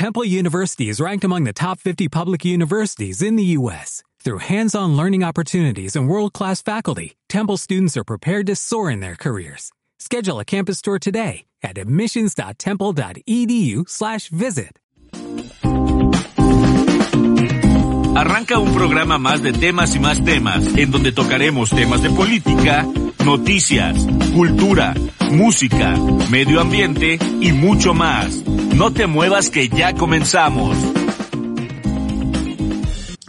Temple University is ranked among the top 50 public universities in the U.S. Through hands-on learning opportunities and world-class faculty, Temple students are prepared to soar in their careers. Schedule a campus tour today at admissions.temple.edu/visit. Arranca un programa más de temas y más temas, en donde tocaremos temas de política, noticias, cultura, música, medio ambiente y mucho más. No te muevas que ya comenzamos.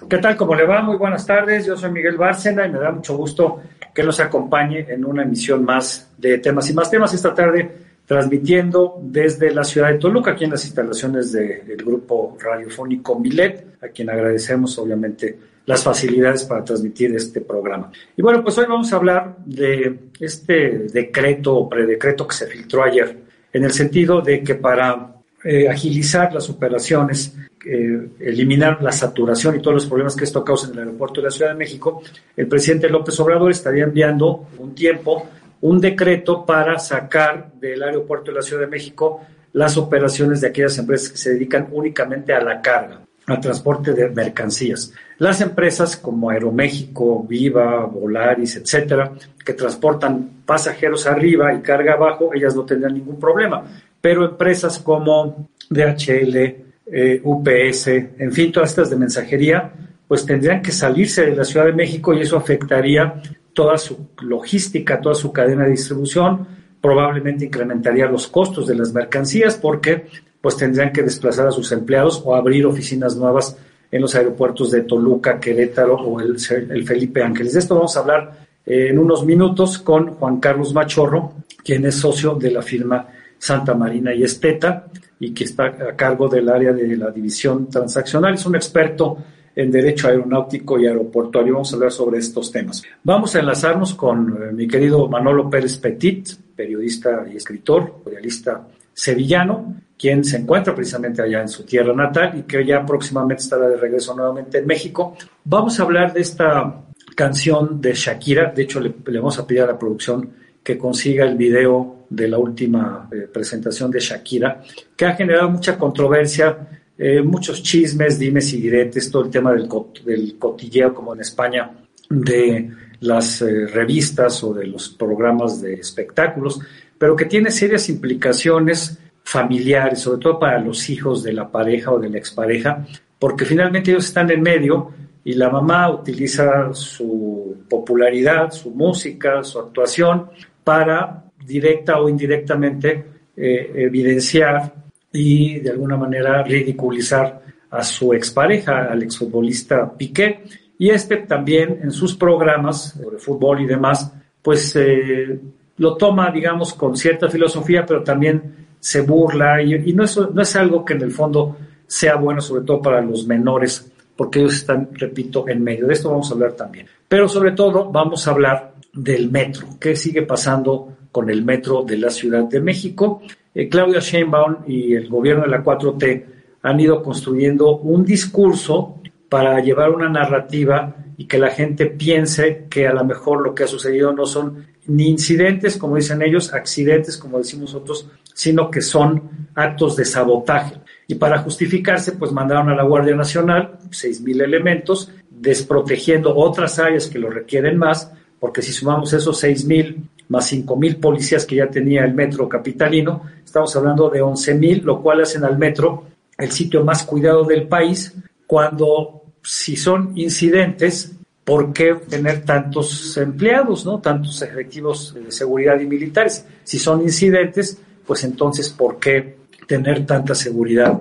¿Qué tal? ¿Cómo le va? Muy buenas tardes. Yo soy Miguel Bárcena y me da mucho gusto que nos acompañe en una emisión más de temas y más temas esta tarde transmitiendo desde la ciudad de Toluca, aquí en las instalaciones del grupo radiofónico Milet, a quien agradecemos obviamente las facilidades para transmitir este programa. Y bueno, pues hoy vamos a hablar de este decreto o predecreto que se filtró ayer, en el sentido de que para eh, agilizar las operaciones, eh, eliminar la saturación y todos los problemas que esto causa en el aeropuerto de la Ciudad de México, el presidente López Obrador estaría enviando un tiempo un decreto para sacar del aeropuerto de la Ciudad de México las operaciones de aquellas empresas que se dedican únicamente a la carga, al transporte de mercancías. Las empresas como Aeroméxico, Viva, Volaris, etcétera, que transportan pasajeros arriba y carga abajo, ellas no tendrán ningún problema. Pero empresas como DHL, eh, UPS, en fin, todas estas de mensajería, pues tendrían que salirse de la Ciudad de México y eso afectaría toda su logística, toda su cadena de distribución, probablemente incrementaría los costos de las mercancías porque pues tendrían que desplazar a sus empleados o abrir oficinas nuevas en los aeropuertos de Toluca, Querétaro o el, el Felipe Ángeles. De esto vamos a hablar eh, en unos minutos con Juan Carlos Machorro, quien es socio de la firma Santa Marina y Esteta y que está a cargo del área de la división transaccional. Es un experto en Derecho Aeronáutico y Aeroportuario. Vamos a hablar sobre estos temas. Vamos a enlazarnos con eh, mi querido Manolo Pérez Petit, periodista y escritor, periodista sevillano, quien se encuentra precisamente allá en su tierra natal y que ya próximamente estará de regreso nuevamente en México. Vamos a hablar de esta canción de Shakira. De hecho, le, vamos a pedir a la producción que consiga el video de la última eh, presentación de Shakira, que ha generado mucha controversia eh, muchos chismes, dimes y diretes, todo el tema del, del cotilleo, como en España, de las eh, revistas o de los programas de espectáculos, pero que tiene serias implicaciones familiares, sobre todo para los hijos de la pareja o de la expareja, porque finalmente ellos están en medio y la mamá utiliza su popularidad, su música, su actuación para directa o indirectamente eh, evidenciar y de alguna manera ridiculizar a su expareja, al exfutbolista Piqué. Y este también en sus programas sobre fútbol y demás, pues eh, lo toma, digamos, con cierta filosofía, pero también se burla y, no, es, no es algo que en el fondo sea bueno, sobre todo para los menores, porque ellos están, repito, en medio. De esto vamos a hablar también. Pero sobre todo vamos a hablar del metro, qué sigue pasando con el metro de la Ciudad de México eh, Claudia Sheinbaum y el gobierno de la 4T han ido construyendo un discurso para llevar una narrativa y que la gente piense que a lo mejor lo que ha sucedido no son ni incidentes, como dicen ellos, accidentes, como decimos nosotros, sino que son actos de sabotaje. Y para justificarse, pues mandaron a la Guardia Nacional 6.000 elementos, desprotegiendo otras áreas que lo requieren más, porque si sumamos esos 6.000 más 5.000 policías que ya tenía el metro capitalino, estamos hablando de 11.000, lo cual hacen al metro el sitio más cuidado del país, cuando si son incidentes, ¿por qué tener tantos empleados, no? tantos efectivos de seguridad y militares? Si son incidentes, pues entonces, ¿por qué tener tanta seguridad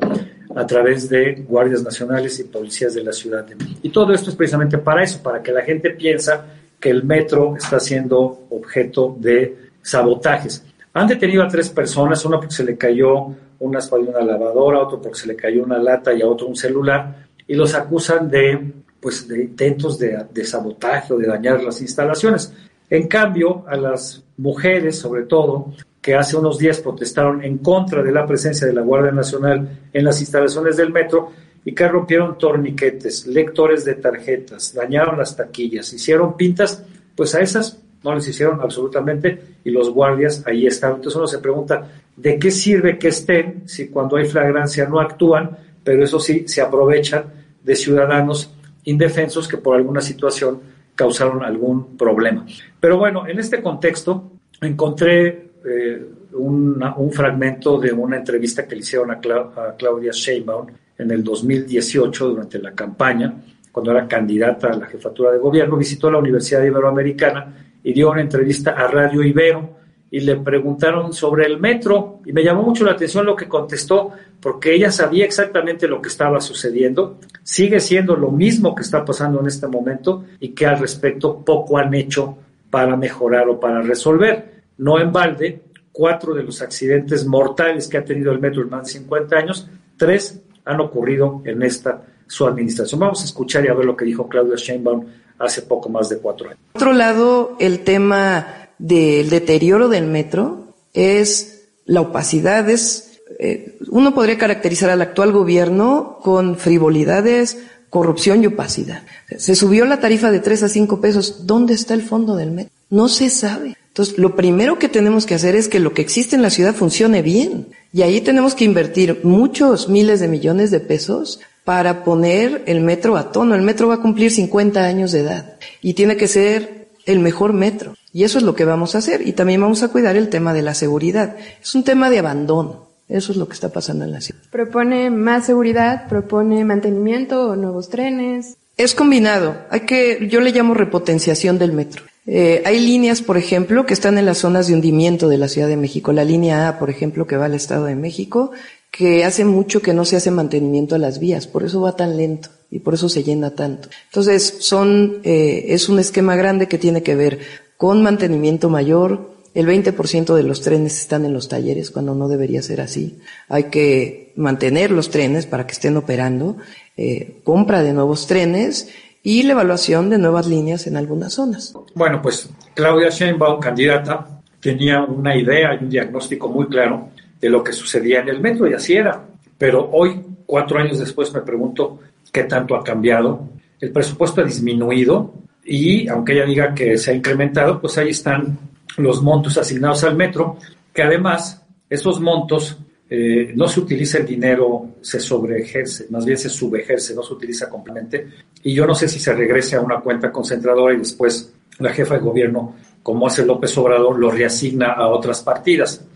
a través de guardias nacionales y policías de la ciudad? Y todo esto es precisamente para eso, para que la gente piensa que el metro está siendo objeto de sabotajes. Han detenido a tres personas, una porque se le cayó una una lavadora, otro porque se le cayó una lata y a otro un celular, y los acusan de, pues, de intentos de, de sabotaje o de dañar las instalaciones. En cambio, a las mujeres, sobre todo, que hace unos días protestaron en contra de la presencia de la Guardia Nacional en las instalaciones del metro, y que rompieron torniquetes, lectores de tarjetas, dañaron las taquillas, hicieron pintas, pues a esas no les hicieron absolutamente y los guardias ahí están. Entonces uno se pregunta, ¿de qué sirve que estén si cuando hay flagrancia no actúan, pero eso sí, se aprovechan de ciudadanos indefensos que por alguna situación causaron algún problema? Pero bueno, en este contexto encontré eh, un fragmento de una entrevista que le hicieron a, a Claudia Sheinbaum en el 2018 durante la campaña, cuando era candidata a la jefatura de gobierno, visitó la Universidad Iberoamericana y dio una entrevista a Radio Ibero y le preguntaron sobre el metro y me llamó mucho la atención lo que contestó porque ella sabía exactamente lo que estaba sucediendo, sigue siendo lo mismo que está pasando en este momento y que al respecto poco han hecho para mejorar o para resolver. No en balde, cuatro de los accidentes mortales que ha tenido el metro en más de 50 años, tres han ocurrido en esta su administración. Vamos a escuchar y a ver lo que dijo Claudia Sheinbaum hace poco más de cuatro años. Por otro lado, el tema del deterioro del metro es la opacidad, es, eh, uno podría caracterizar al actual gobierno con frivolidades, corrupción y opacidad. Se subió la tarifa de 3 a 5 pesos. ¿Dónde está el fondo del metro? No se sabe. Entonces, lo primero que tenemos que hacer es que lo que existe en la ciudad funcione bien. Y ahí tenemos que invertir muchos miles de millones de pesos para poner el metro a tono. El metro va a cumplir 50 años de edad y tiene que ser el mejor metro. Y eso es lo que vamos a hacer. Y también vamos a cuidar el tema de la seguridad. Es un tema de abandono. Eso es lo que está pasando en la ciudad. ¿Propone más seguridad? ¿Propone mantenimiento o nuevos trenes? Es combinado. Hay que, yo le llamo repotenciación del metro. Eh, hay líneas, por ejemplo, que están en las zonas de hundimiento de la Ciudad de México. La línea A, por ejemplo, que va al Estado de México, que hace mucho que no se hace mantenimiento a las vías, por eso va tan lento y por eso se llena tanto. Entonces, son, eh, es un esquema grande que tiene que ver con mantenimiento mayor. El 20% de los trenes están en los talleres cuando no debería ser así. Hay que mantener los trenes para que estén operando, eh, compra de nuevos trenes y la evaluación de nuevas líneas en algunas zonas. Bueno, pues Claudia Sheinbaum, candidata, tenía una idea y un diagnóstico muy claro de lo que sucedía en el metro y así era. Pero hoy, cuatro años después, me pregunto qué tanto ha cambiado. El presupuesto ha disminuido y aunque ella diga que se ha incrementado, pues ahí están los montos asignados al metro, que además esos montos eh, no se utiliza el dinero, se sobreejerce, más bien se subejerce, no se utiliza completamente. Y yo no sé si se regrese a una cuenta concentradora y después la jefa de gobierno, como hace López Obrador, lo reasigna a otras partidas.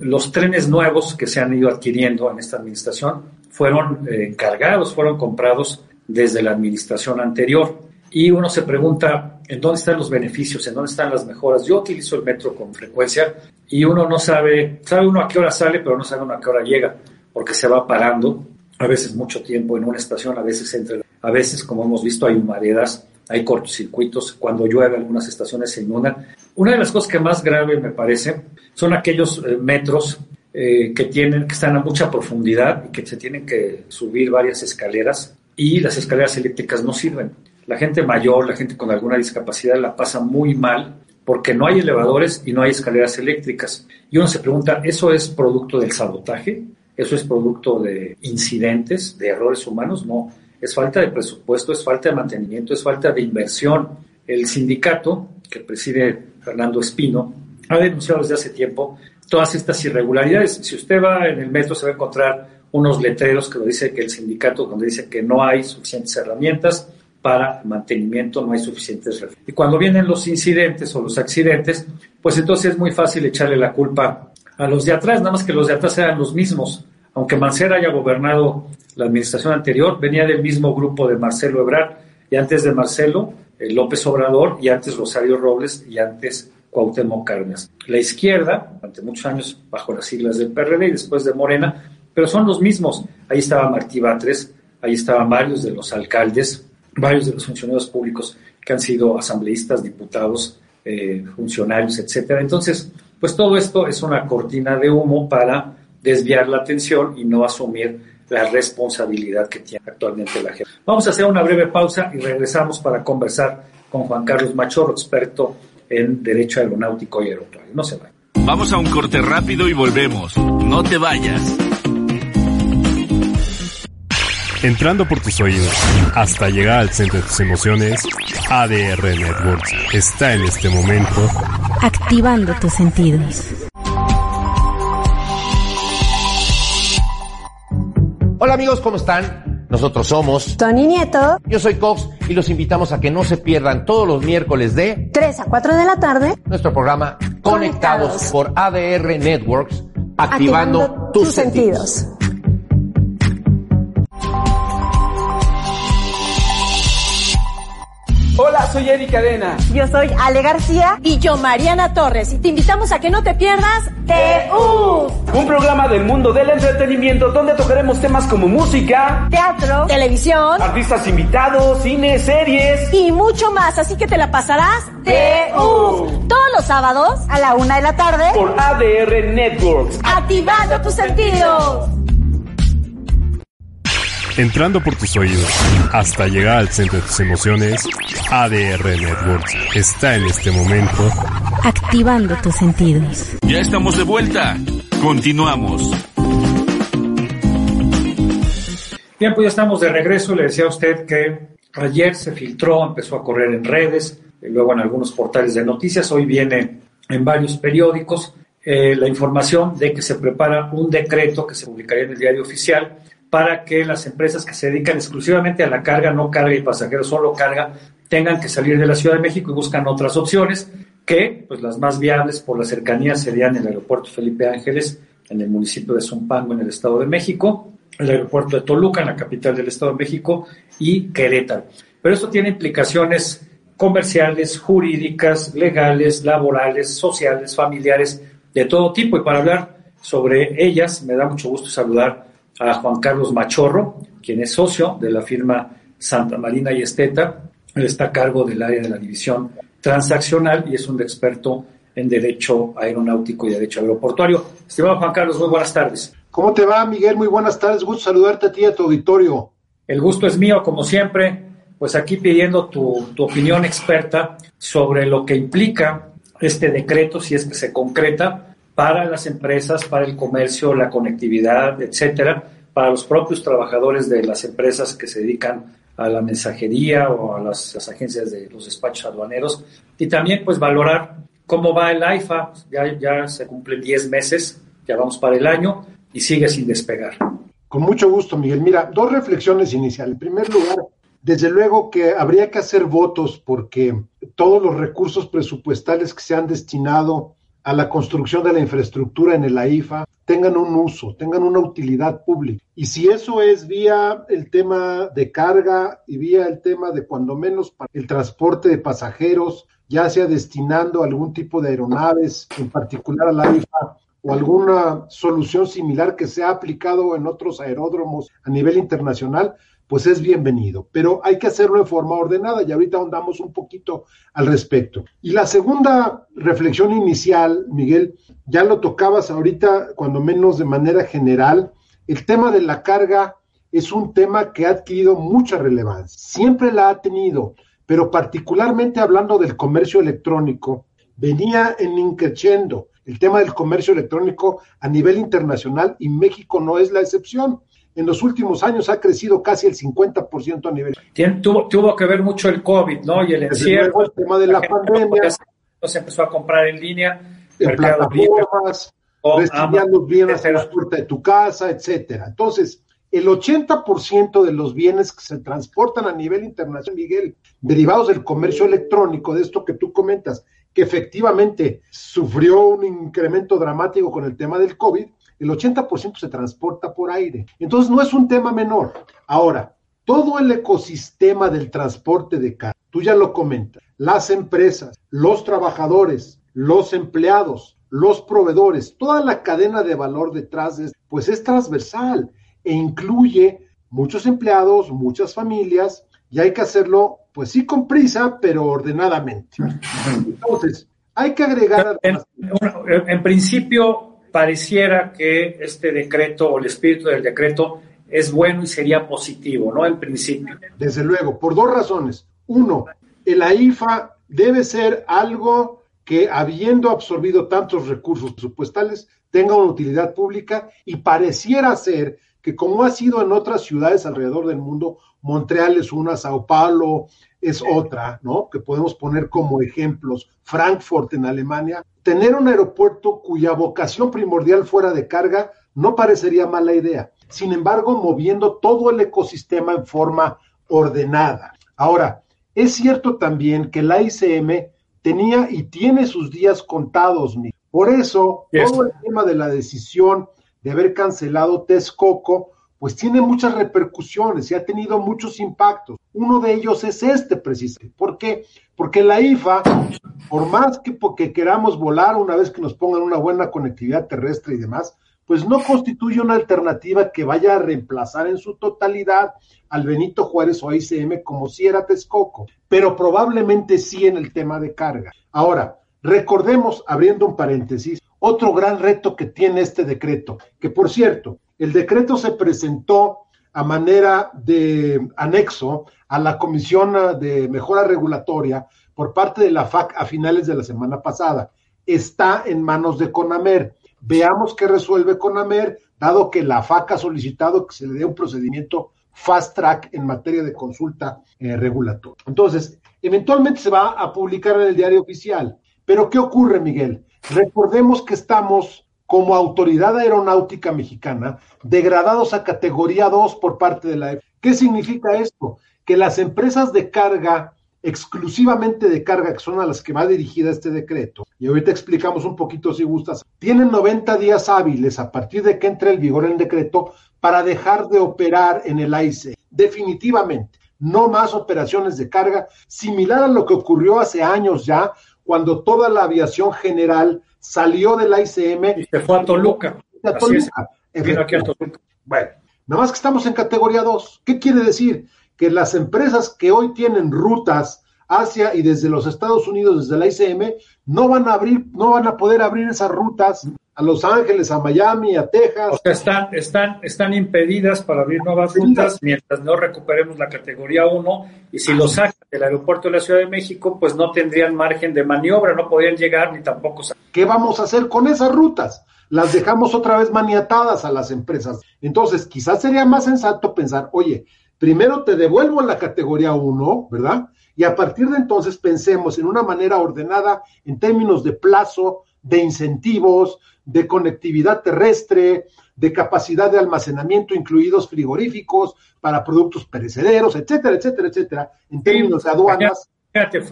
Los trenes nuevos que se han ido adquiriendo en esta administración fueron eh, encargados, fueron comprados desde la administración anterior. Y uno se pregunta, ¿en dónde están los beneficios? ¿En dónde están las mejoras? Yo utilizo el metro con frecuencia y uno no sabe, sabe uno a qué hora sale, pero no sabe uno a qué hora llega, porque se va parando, a veces mucho tiempo en una estación, a veces entre, a veces, como hemos visto, hay humaredas, hay cortocircuitos, cuando llueve algunas estaciones se inundan. Una de las cosas que más grave me parece son aquellos eh, metros eh, que tienen, que están a mucha profundidad y que se tienen que subir varias escaleras y las escaleras eléctricas no sirven. La gente mayor, la gente con alguna discapacidad la pasa muy mal porque no hay elevadores y no hay escaleras eléctricas. Y uno se pregunta, ¿eso es producto del sabotaje? ¿Eso es producto de incidentes, de errores humanos? No, es falta de presupuesto, es falta de mantenimiento, es falta de inversión. El sindicato que preside Fernando Espino ha denunciado desde hace tiempo todas estas irregularidades. Si usted va en el metro se va a encontrar unos letreros que lo dice que el sindicato, donde dice que no hay suficientes herramientas, para mantenimiento, no hay suficientes Y cuando vienen los incidentes o los accidentes, pues entonces es muy fácil echarle la culpa a los de atrás, nada más que los de atrás eran los mismos. Aunque Mancera haya gobernado la administración anterior, venía del mismo grupo de Marcelo Ebrard, y antes de Marcelo, eh, López Obrador, y antes Rosario Robles, y antes Cuauhtémoc Cárdenas. La izquierda, durante muchos años bajo las siglas del PRD y después de Morena, pero son los mismos. Ahí estaba Martí Batres, ahí estaban varios de los alcaldes, varios de los funcionarios públicos que han sido asambleístas, diputados, eh, funcionarios, etcétera. Entonces, pues todo esto es una cortina de humo para desviar la atención y no asumir la responsabilidad que tiene actualmente la gente. Vamos a hacer una breve pausa y regresamos para conversar con Juan Carlos Machorro, experto en Derecho Aeronáutico y Aeroportuario. No se vayan. Vamos a un corte rápido y volvemos. No te vayas. Entrando por tus oídos hasta llegar al centro de tus emociones, ADR Networks está en este momento activando tus sentidos. Hola amigos, ¿cómo están? Nosotros somos Tony Nieto. Yo soy Cox y los invitamos a que no se pierdan todos los miércoles de 3 a 4 de la tarde nuestro programa Conectados, por ADR Networks, activando, tus, sentidos. Hola, soy Eric Cadena. Yo soy Ale García. Y yo, Mariana Torres. Y te invitamos a que no te pierdas TU. Un programa del mundo del entretenimiento donde tocaremos temas como música, teatro, televisión, artistas invitados, cine, series y mucho más. Así que te la pasarás TU. Todos los sábados a la una de la tarde por ADR Networks. Activando tus sentidos entrando por tus oídos hasta llegar al centro de tus emociones, ADR Networks está en este momento activando tus sentidos. Ya estamos de vuelta. Continuamos. Bien, pues ya estamos de regreso. Le decía a usted que ayer se filtró, empezó a correr en redes, y luego en algunos portales de noticias. Hoy viene en varios periódicos eh, la información de que se prepara un decreto que se publicaría en el diario oficial para que las empresas que se dedican exclusivamente a la carga, no carga y pasajeros, solo carga, tengan que salir de la Ciudad de México y buscan otras opciones que, pues las más viables por la cercanía serían el aeropuerto Felipe Ángeles en el municipio de Zumpango en el Estado de México, el aeropuerto de Toluca en la capital del Estado de México y Querétaro. Pero esto tiene implicaciones comerciales, jurídicas, legales, laborales, sociales, familiares, de todo tipo. Y para hablar sobre ellas, me da mucho gusto saludar a Juan Carlos Machorro, quien es socio de la firma Santa Marina y Esteta. Él está a cargo del área de la división transaccional y es un experto en derecho aeronáutico y derecho aeroportuario. Estimado Juan Carlos, muy buenas tardes. ¿Cómo te va, Miguel? Muy buenas tardes. Gusto saludarte a ti y a tu auditorio. El gusto es mío, como siempre. Pues aquí pidiendo tu, tu opinión experta sobre lo que implica este decreto, si es que se concreta, para las empresas, para el comercio, la conectividad, etcétera, para los propios trabajadores de las empresas que se dedican a la mensajería o a las, agencias de los despachos aduaneros y también pues valorar cómo va el AIFA, ya, ya se cumplen 10 meses, ya vamos para el año y sigue sin despegar. Con mucho gusto, Miguel. Mira, dos reflexiones iniciales. En primer lugar, desde luego que habría que hacer votos porque todos los recursos presupuestales que se han destinado a la construcción de la infraestructura en el AIFA tengan un uso, tengan una utilidad pública. Y si eso es vía el tema de carga y vía el tema de cuando menos el transporte de pasajeros, ya sea destinando algún tipo de aeronaves, en particular al AIFA, o alguna solución similar que se ha aplicado en otros aeródromos a nivel internacional, pues es bienvenido, pero hay que hacerlo de forma ordenada y ahorita ahondamos un poquito al respecto. Y la segunda reflexión inicial, Miguel, ya lo tocabas ahorita, cuando menos de manera general, el tema de la carga es un tema que ha adquirido mucha relevancia, siempre la ha tenido, pero particularmente hablando del comercio electrónico, venía en increciendo el tema del comercio electrónico a nivel internacional y México no es la excepción en los últimos años ha crecido casi el 50% a nivel. tuvo, tuvo que ver mucho el COVID, ¿no? Y el encierro. El tema de la, pandemia. se empezó a comprar en línea. En plataformas, los bienes a la puerta de tu casa, etcétera. Entonces, el 80% de los bienes que se transportan a nivel internacional, Miguel, derivados del comercio electrónico, de esto que tú comentas, que efectivamente sufrió un incremento dramático con el tema del COVID, el 80% se transporta por aire. Entonces no es un tema menor. Ahora, todo el ecosistema del transporte de carga, tú ya lo comentas, las empresas, los trabajadores, los empleados, los proveedores, toda la cadena de valor detrás de pues es transversal e incluye muchos empleados, muchas familias, y hay que hacerlo, pues sí con prisa, pero ordenadamente. Entonces, hay que agregar... En, en principio, pareciera que este decreto o el espíritu del decreto es bueno y sería positivo, ¿no? En principio. Desde luego, por dos razones. Uno, el AIFA debe ser algo que, habiendo absorbido tantos recursos presupuestales, tenga una utilidad pública y pareciera ser que como ha sido en otras ciudades alrededor del mundo, Montreal es una, Sao Paulo es otra, ¿no? Que podemos poner como ejemplos, Frankfurt en Alemania, tener un aeropuerto cuya vocación primordial fuera de carga no parecería mala idea. Sin embargo, moviendo todo el ecosistema en forma ordenada. Ahora, es cierto también que la ICM tenía y tiene sus días contados. Por eso, todo el tema de la decisión de haber cancelado Texcoco, pues tiene muchas repercusiones y ha tenido muchos impactos. Uno de ellos es este precisamente. ¿Por qué? Porque la IFA, por más que porque queramos volar una vez que nos pongan una buena conectividad terrestre y demás, pues no constituye una alternativa que vaya a reemplazar en su totalidad al Benito Juárez o ICM como si era Texcoco, pero probablemente sí en el tema de carga. Ahora, recordemos, abriendo un paréntesis, otro gran reto que tiene este decreto, que por cierto, el decreto se presentó a manera de anexo a la Comisión de Mejora Regulatoria por parte de la FAC a finales de la semana pasada. Está en manos de CONAMER. Veamos qué resuelve CONAMER, dado que la FAC ha solicitado que se le dé un procedimiento fast track en materia de consulta eh, regulatoria. Entonces, eventualmente se va a publicar en el diario oficial. Pero, ¿qué ocurre, Miguel? Recordemos que estamos como autoridad aeronáutica mexicana degradados a categoría 2 por parte de la. ¿Qué significa esto? Que las empresas de carga, exclusivamente de carga, que son a las que va dirigida este decreto, y ahorita explicamos un poquito si gustas, tienen 90 días hábiles a partir de que entre el vigor el decreto para dejar de operar en el AIC. Definitivamente, no más operaciones de carga, similar a lo que ocurrió hace años ya, cuando toda la aviación general salió del ICM. Y se fue a Toluca. A Toluca. Bueno, nada más que estamos en categoría 2. ¿Qué quiere decir? Que las empresas que hoy tienen rutas hacia y desde los Estados Unidos, desde la ICM, no van a abrir, no van a poder abrir esas rutas a Los Ángeles, a Miami, a Texas. O sea, están, están, están impedidas para abrir nuevas rutas mientras no recuperemos la categoría 1 y si lo sacan del aeropuerto de la Ciudad de México, pues no tendrían margen de maniobra, no podrían llegar ni tampoco salir. ¿Qué vamos a hacer con esas rutas? Las dejamos otra vez maniatadas a las empresas. Entonces, quizás sería más sensato pensar, oye, primero te devuelvo en la categoría 1, ¿verdad? Y a partir de entonces pensemos en una manera ordenada en términos de plazo, de incentivos, de conectividad terrestre, de capacidad de almacenamiento, incluidos frigoríficos para productos perecederos, etcétera, etcétera, etcétera, en términos de aduanas. Fíjate,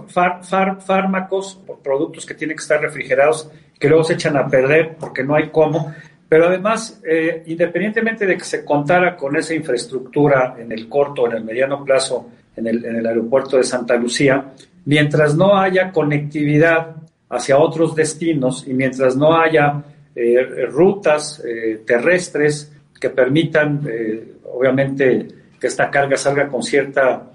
fármacos, productos que tienen que estar refrigerados, que luego se echan a perder porque no hay cómo. Pero además, eh, independientemente de que se contara con esa infraestructura en el corto, en el mediano plazo, en el, en el aeropuerto de Santa Lucía, mientras no haya conectividad hacia otros destinos y mientras no haya eh, rutas eh, terrestres que permitan, eh, obviamente, que esta carga salga con cierta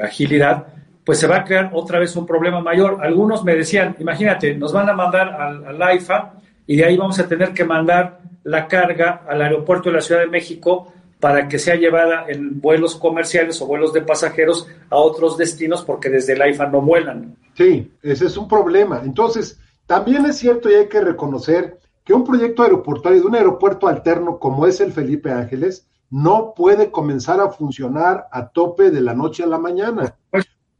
agilidad, pues se va a crear otra vez un problema mayor. Algunos me decían, imagínate, nos van a mandar al, al AIFA y de ahí vamos a tener que mandar la carga al aeropuerto de la Ciudad de México para que sea llevada en vuelos comerciales o vuelos de pasajeros a otros destinos porque desde el AIFA no vuelan. Sí, ese es un problema. Entonces, también es cierto y hay que reconocer que un proyecto aeroportuario de un aeropuerto alterno como es el Felipe Ángeles no puede comenzar a funcionar a tope de la noche a la mañana.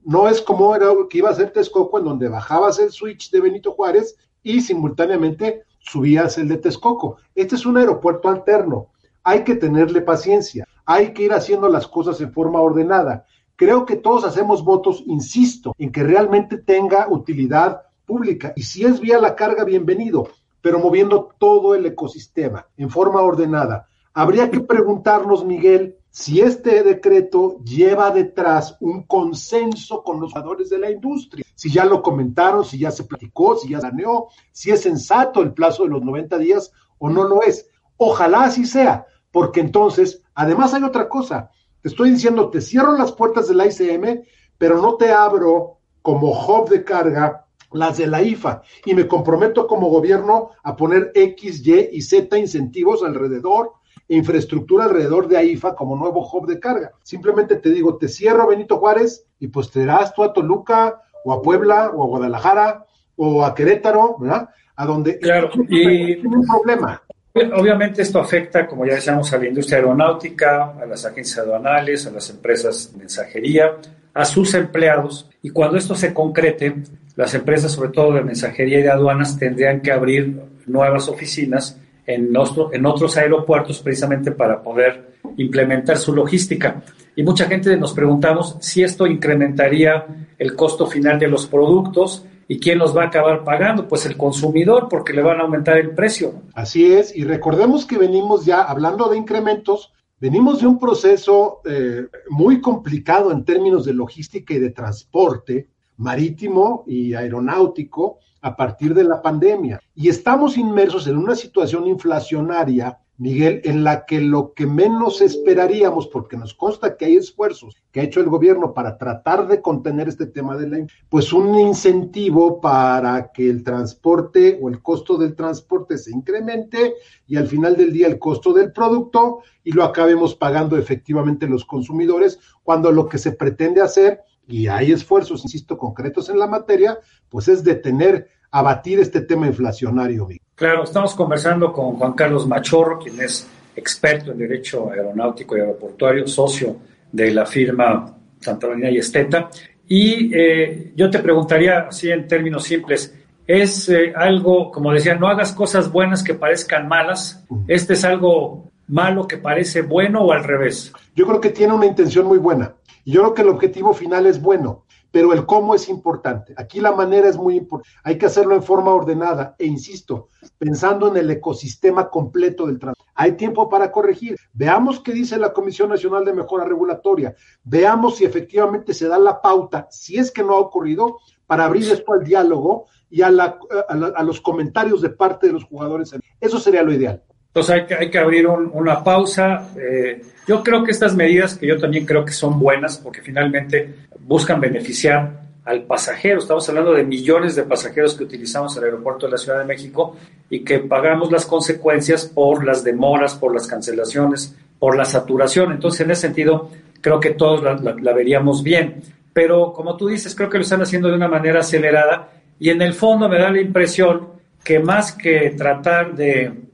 No es como era que iba a ser Texcoco, en donde bajabas el switch de Benito Juárez y simultáneamente subías el de Texcoco. Este es un aeropuerto alterno. Hay que tenerle paciencia. Hay que ir haciendo las cosas en forma ordenada. Creo que todos hacemos votos, insisto, en que realmente tenga utilidad pública. Y si es vía la carga, bienvenido pero moviendo todo el ecosistema en forma ordenada. Habría que preguntarnos, Miguel, si este decreto lleva detrás un consenso con los jugadores de la industria, si ya lo comentaron, si ya se platicó, si ya saneó, si es sensato el plazo de los 90 días o no lo es. Ojalá así sea, porque entonces, además hay otra cosa, te estoy diciendo, te cierro las puertas del ICM, pero no te abro como hub de carga las de la IFA, y me comprometo como gobierno a poner X, Y y Z incentivos alrededor, e infraestructura alrededor de AIFA como nuevo hub de carga. Simplemente te digo, te cierro Benito Juárez y pues te irás tú a Toluca o a Puebla o a Guadalajara o a Querétaro, ¿verdad? A donde claro, y tiene un problema. Obviamente esto afecta, como ya decíamos, a la industria aeronáutica, a las agencias aduanales, a las empresas de mensajería, a sus empleados. Y cuando esto se concrete, las empresas, sobre todo de mensajería y de aduanas, tendrían que abrir nuevas oficinas en, en otros aeropuertos precisamente para poder implementar su logística. Y mucha gente nos preguntamos si esto incrementaría el costo final de los productos y quién los va a acabar pagando, pues el consumidor, porque le van a aumentar el precio. Así es, y recordemos que venimos ya hablando de incrementos, venimos de un proceso eh, muy complicado en términos de logística y de transporte marítimo y aeronáutico a partir de la pandemia. Y estamos inmersos en una situación inflacionaria Miguel, en la que lo que menos esperaríamos, porque nos consta que hay esfuerzos que ha hecho el gobierno para tratar de contener este tema de la, pues un incentivo para que el transporte o el costo del transporte se incremente y al final del día el costo del producto y lo acabemos pagando efectivamente los consumidores, cuando lo que se pretende hacer, y hay esfuerzos, insisto, concretos en la materia, pues es detener abatir este tema inflacionario. Claro, estamos conversando con Juan Carlos Machorro, quien es experto en Derecho Aeronáutico y Aeroportuario, socio de la firma Santa Marina y Esteta. Y eh, yo te preguntaría, así en términos simples, ¿es eh, algo, como decía, no hagas cosas buenas que parezcan malas? ¿Este es algo malo que parece bueno o al revés? Yo creo que tiene una intención muy buena. Y yo creo que el objetivo final es bueno pero el cómo es importante. Aquí la manera es muy importante. Hay que hacerlo en forma ordenada e insisto, pensando en el ecosistema completo del transporte. Hay tiempo para corregir. Veamos qué dice la Comisión Nacional de Mejora Regulatoria. Veamos si efectivamente se da la pauta, si es que no ha ocurrido, para abrir esto al diálogo y a, los comentarios de parte de los jugadores. Eso sería lo ideal. Entonces hay que, hay que abrir una pausa. Eh, yo creo que estas medidas, que yo también creo que son buenas, porque finalmente buscan beneficiar al pasajero. Estamos hablando de millones de pasajeros que utilizamos el aeropuerto de la Ciudad de México y que pagamos las consecuencias por las demoras, por las cancelaciones, por la saturación. Entonces, en ese sentido, creo que todos la, veríamos bien. Pero, como tú dices, creo que lo están haciendo de una manera acelerada y en el fondo me da la impresión que más que tratar de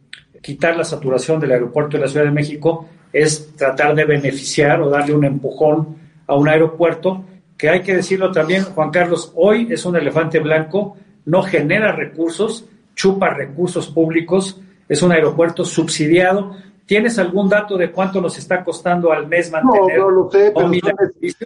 quitar la saturación del aeropuerto de la Ciudad de México, es tratar de beneficiar o darle un empujón a un aeropuerto que hay que decirlo también, Juan Carlos, hoy es un elefante blanco, no genera recursos, chupa recursos públicos, es un aeropuerto subsidiado. ¿Tienes algún dato de cuánto nos está costando al mes mantener? No, no lo sé, pero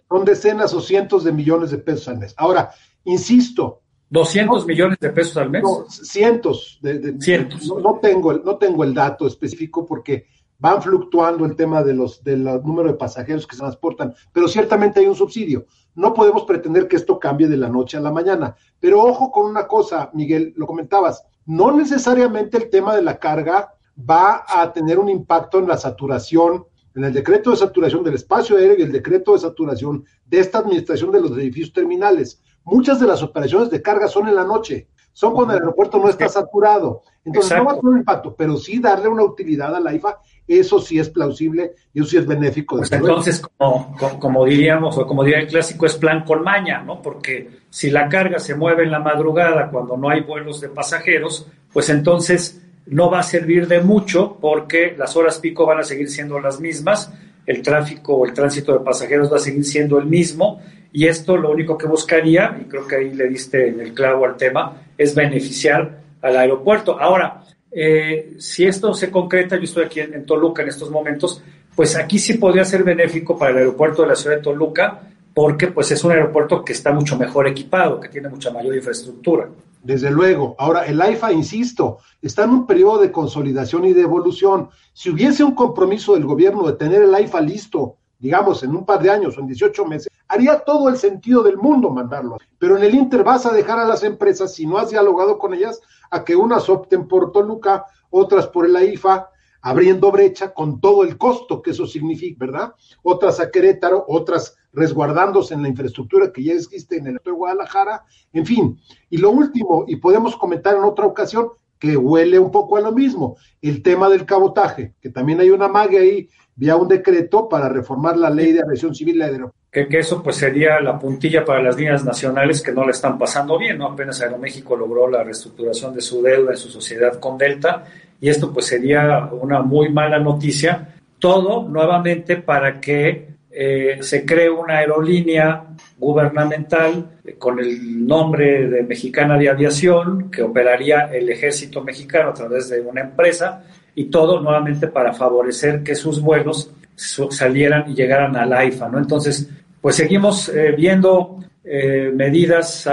son, decenas o cientos de millones de pesos al mes. Ahora, insisto. ¿200 millones de pesos al mes? No, cientos. De, cientos. no, tengo, no tengo el dato específico porque van fluctuando el tema de los del número de pasajeros que se transportan, pero ciertamente hay un subsidio. No podemos pretender que esto cambie de la noche a la mañana. Pero ojo con una cosa, Miguel, lo comentabas, no necesariamente el tema de la carga va a tener un impacto en la saturación, en el decreto de saturación del espacio aéreo y el decreto de saturación de esta administración de los edificios terminales. Muchas de las operaciones de carga son en la noche, son cuando el aeropuerto no está saturado. Entonces no va a tener un impacto, pero sí darle una utilidad a la IFA eso sí es plausible y eso sí es benéfico. Pues entonces, como, como, diríamos, o como diría el clásico, es plan con maña, ¿no? Porque si la carga se mueve en la madrugada cuando no hay vuelos de pasajeros, pues entonces no va a servir de mucho porque las horas pico van a seguir siendo las mismas, el tráfico o el tránsito de pasajeros va a seguir siendo el mismo y esto lo único que buscaría, y creo que ahí le diste en el clavo al tema, es beneficiar al aeropuerto. Ahora, eh, si esto se concreta, yo estoy aquí en, Toluca en estos momentos, pues aquí sí podría ser benéfico para el aeropuerto de la ciudad de Toluca, porque pues es un aeropuerto que está mucho mejor equipado, que tiene mucha mayor infraestructura. Desde luego. Ahora, el AIFA, insisto, está en un periodo de consolidación y de evolución. Si hubiese un compromiso del gobierno de tener el AIFA listo, digamos, en un par de años o en 18 meses, haría todo el sentido del mundo mandarlo. Pero en el Inter vas a dejar a las empresas, si no has dialogado con ellas, a que unas opten por Toluca, otras por el AIFA, abriendo brecha con todo el costo que eso significa, ¿verdad? Otras a Querétaro, otras resguardándose en la infraestructura que ya existe en el de Guadalajara, en fin. Y lo último, y podemos comentar en otra ocasión, que huele un poco a lo mismo, el tema del cabotaje, que también hay una magia ahí vía un decreto para reformar la ley de aviación civil y que, que, eso pues sería la puntilla para las líneas nacionales que no le están pasando bien, ¿no? Apenas Aeroméxico logró la reestructuración de su deuda en su sociedad con Delta y esto pues sería una muy mala noticia. Todo nuevamente para que eh, se cree una aerolínea gubernamental con el nombre de Mexicana de Aviación que operaría el ejército mexicano a través de una empresa y todo nuevamente para favorecer que sus vuelos salieran y llegaran al AIFA, ¿no? Entonces, pues seguimos eh, viendo eh, medidas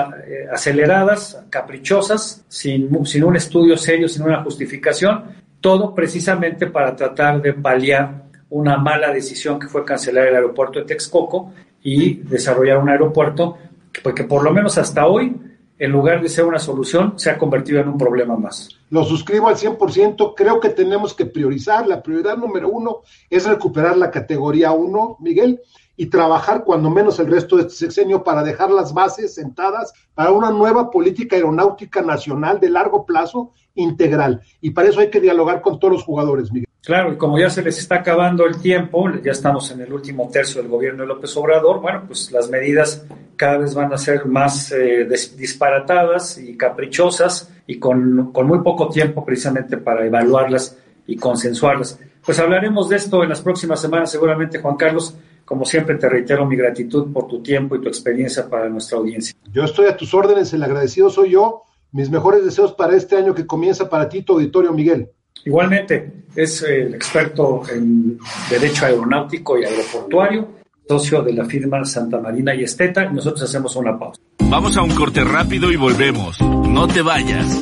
aceleradas, caprichosas, sin, sin un estudio serio, sin una justificación, todo precisamente para tratar de paliar una mala decisión que fue cancelar el aeropuerto de Texcoco y desarrollar un aeropuerto que, que por lo menos hasta hoy, en lugar de ser una solución, se ha convertido en un problema más. Lo suscribo al 100%, creo que tenemos que priorizar, la prioridad número uno es recuperar la categoría 1, Miguel, y trabajar cuando menos el resto de este sexenio para dejar las bases sentadas para una nueva política aeronáutica nacional de largo plazo integral. Y para eso hay que dialogar con todos los jugadores, Miguel. Claro, y como ya se les está acabando el tiempo, ya estamos en el último tercio del gobierno de López Obrador, bueno, pues las medidas cada vez van a ser más eh, disparatadas y caprichosas y con, con muy poco tiempo precisamente para evaluarlas y consensuarlas. Pues hablaremos de esto en las próximas semanas, seguramente, Juan Carlos. Como siempre, te reitero mi gratitud por tu tiempo y tu experiencia para nuestra audiencia. Yo estoy a tus órdenes, el agradecido soy yo. Mis mejores deseos para este año que comienza para ti, tu auditorio, Miguel. Igualmente, es el experto en Derecho Aeronáutico y Aeroportuario, socio de la firma Santa Marina y Esteta, y nosotros hacemos una pausa. Vamos a un corte rápido y volvemos. No te vayas.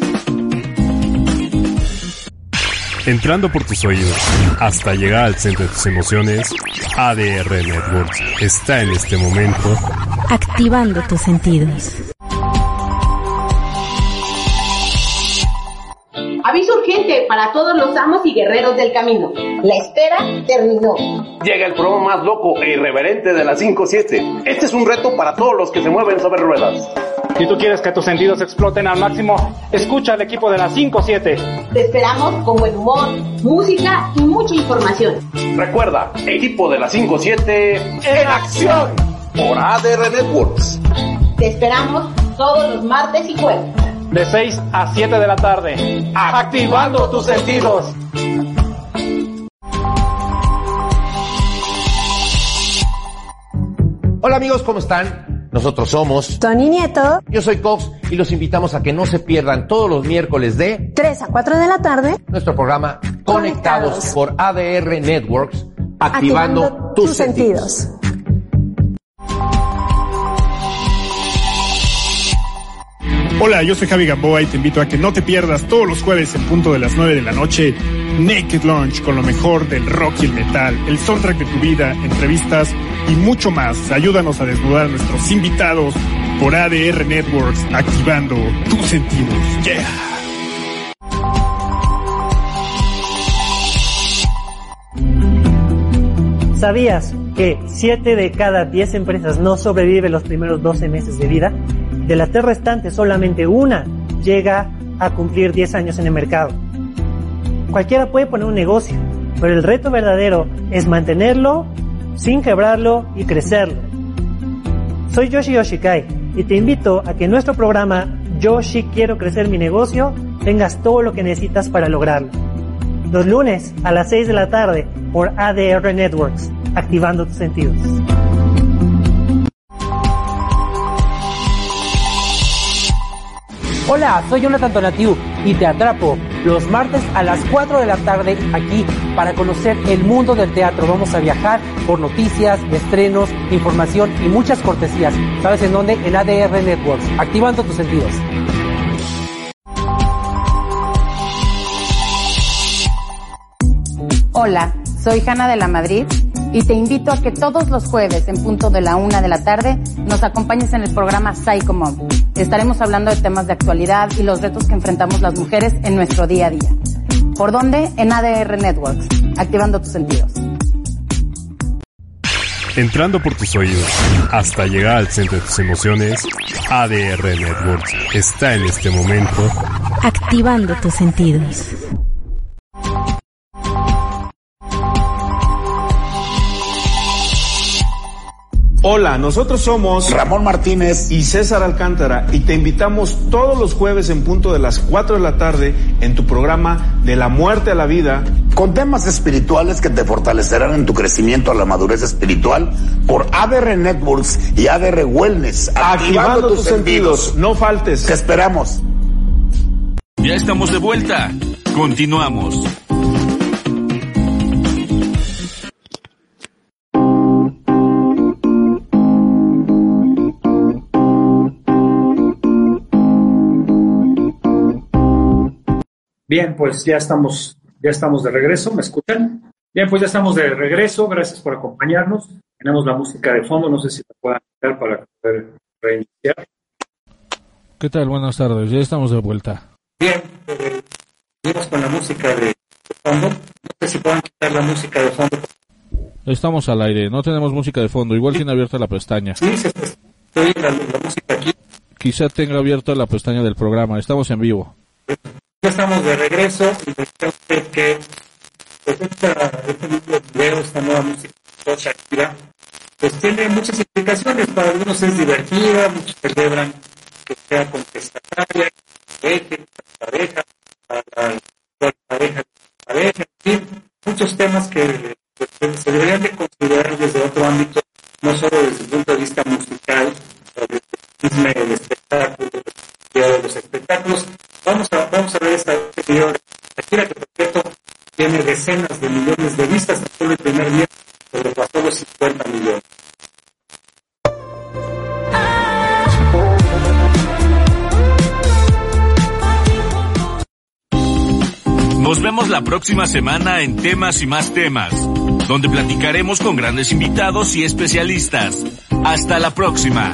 Entrando por tus oídos hasta llegar al centro de tus emociones, ADR Networks está en este momento activando tus sentidos. Urgente para todos los amos y guerreros del camino. La espera terminó. Llega el programa más loco e irreverente de las 5-7. Este es un reto para todos los que se mueven sobre ruedas. Si tú quieres que tus sentidos exploten al máximo, escucha al equipo de las 5-7. Te esperamos con buen humor, música y mucha información. Recuerda, equipo de las 5-7 en acción por ADR Networks. Te esperamos todos los martes y jueves. De 6 a 7 de la tarde. Activando tus sentidos. Hola amigos, ¿cómo están? Nosotros somos Tony Nieto. Yo soy Cox y los invitamos a que no se pierdan todos los miércoles de 3 a 4 de la tarde nuestro programa Conectados, Conectados por ADR Networks, activando, activando tus, tus, sentidos. sentidos. Hola, yo soy Javi Gamboa y te invito a que no te pierdas todos los jueves en punto de las 9 de la noche Naked Launch con lo mejor del rock y el metal, el soundtrack de tu vida, entrevistas y mucho más. Ayúdanos a desnudar a nuestros invitados por ADR Networks, activando tus sentidos. Yeah. ¿Sabías que 7 de cada 10 empresas no sobreviven los primeros 12 meses de vida? De las tres restantes, solamente una llega a cumplir 10 años en el mercado. Cualquiera puede poner un negocio, pero el reto verdadero es mantenerlo sin quebrarlo y crecerlo. Soy Yoshi Yoshikai y te invito a que en nuestro programa Yoshi Quiero Crecer Mi Negocio tengas todo lo que necesitas para lograrlo. Los lunes a las 6 de la tarde por ADR Networks, activando tus sentidos. Hola, soy Jonathan Donatiu y te atrapo los martes a las 4 de la tarde aquí para conocer el mundo del teatro. Vamos a viajar por noticias, estrenos, información y muchas cortesías. ¿Sabes en dónde? En ADR Networks, activando tus sentidos. Hola, soy Hanna de la Madrid y te invito a que todos los jueves en punto de la una de la tarde nos acompañes en el programa Psycho Mom. Estaremos hablando de temas de actualidad y los retos que enfrentamos las mujeres en nuestro día a día. ¿Por dónde? En ADR Networks, activando tus sentidos. Entrando por tus oídos hasta llegar al centro de tus emociones, ADR Networks está en este momento activando tus sentidos. Hola, nosotros somos Ramón Martínez y César Alcántara y te invitamos todos los jueves en punto de las 4 de la tarde en tu programa De la muerte a la vida con temas espirituales que te fortalecerán en tu crecimiento a la madurez espiritual por ADR Networks y ADR Wellness. Activando, tus, sentidos. No faltes. Te esperamos. Ya estamos de vuelta. Continuamos. Bien, pues ya estamos, ya estamos de regreso, ¿me escuchan? Bien, pues ya estamos de regreso, gracias por acompañarnos. Tenemos la música de fondo, no sé si la puedan quitar para poder reiniciar. ¿Qué tal? Buenas tardes, ya estamos de vuelta. Bien, pues, con la música de fondo. No sé si puedan quitar la música de fondo. Estamos al aire, no tenemos música de fondo, igual tiene abierta la pestaña. Sí, se estoy la, la música aquí. Quizá tenga abierta la pestaña del programa, estamos en vivo. Ya estamos de regreso y deseo que pues esta, este nuevo video, esta nueva música Shakira, pues tiene muchas implicaciones. Para algunos es divertida, muchos celebran que sea contestataria, que pareja, para la pareja, pareja, en fin, muchos temas que pues, se deberían de considerar desde otro ámbito, no solo desde el punto de vista musical, o desde el espectáculo, de los espectáculos. Vamos a, ver esta video Shakira, que por cierto tiene decenas de millones de vistas, solo el primer día sobrepasó los 50 millones. Nos vemos la próxima semana en Temas y más temas, donde platicaremos con grandes invitados y especialistas. Hasta la próxima.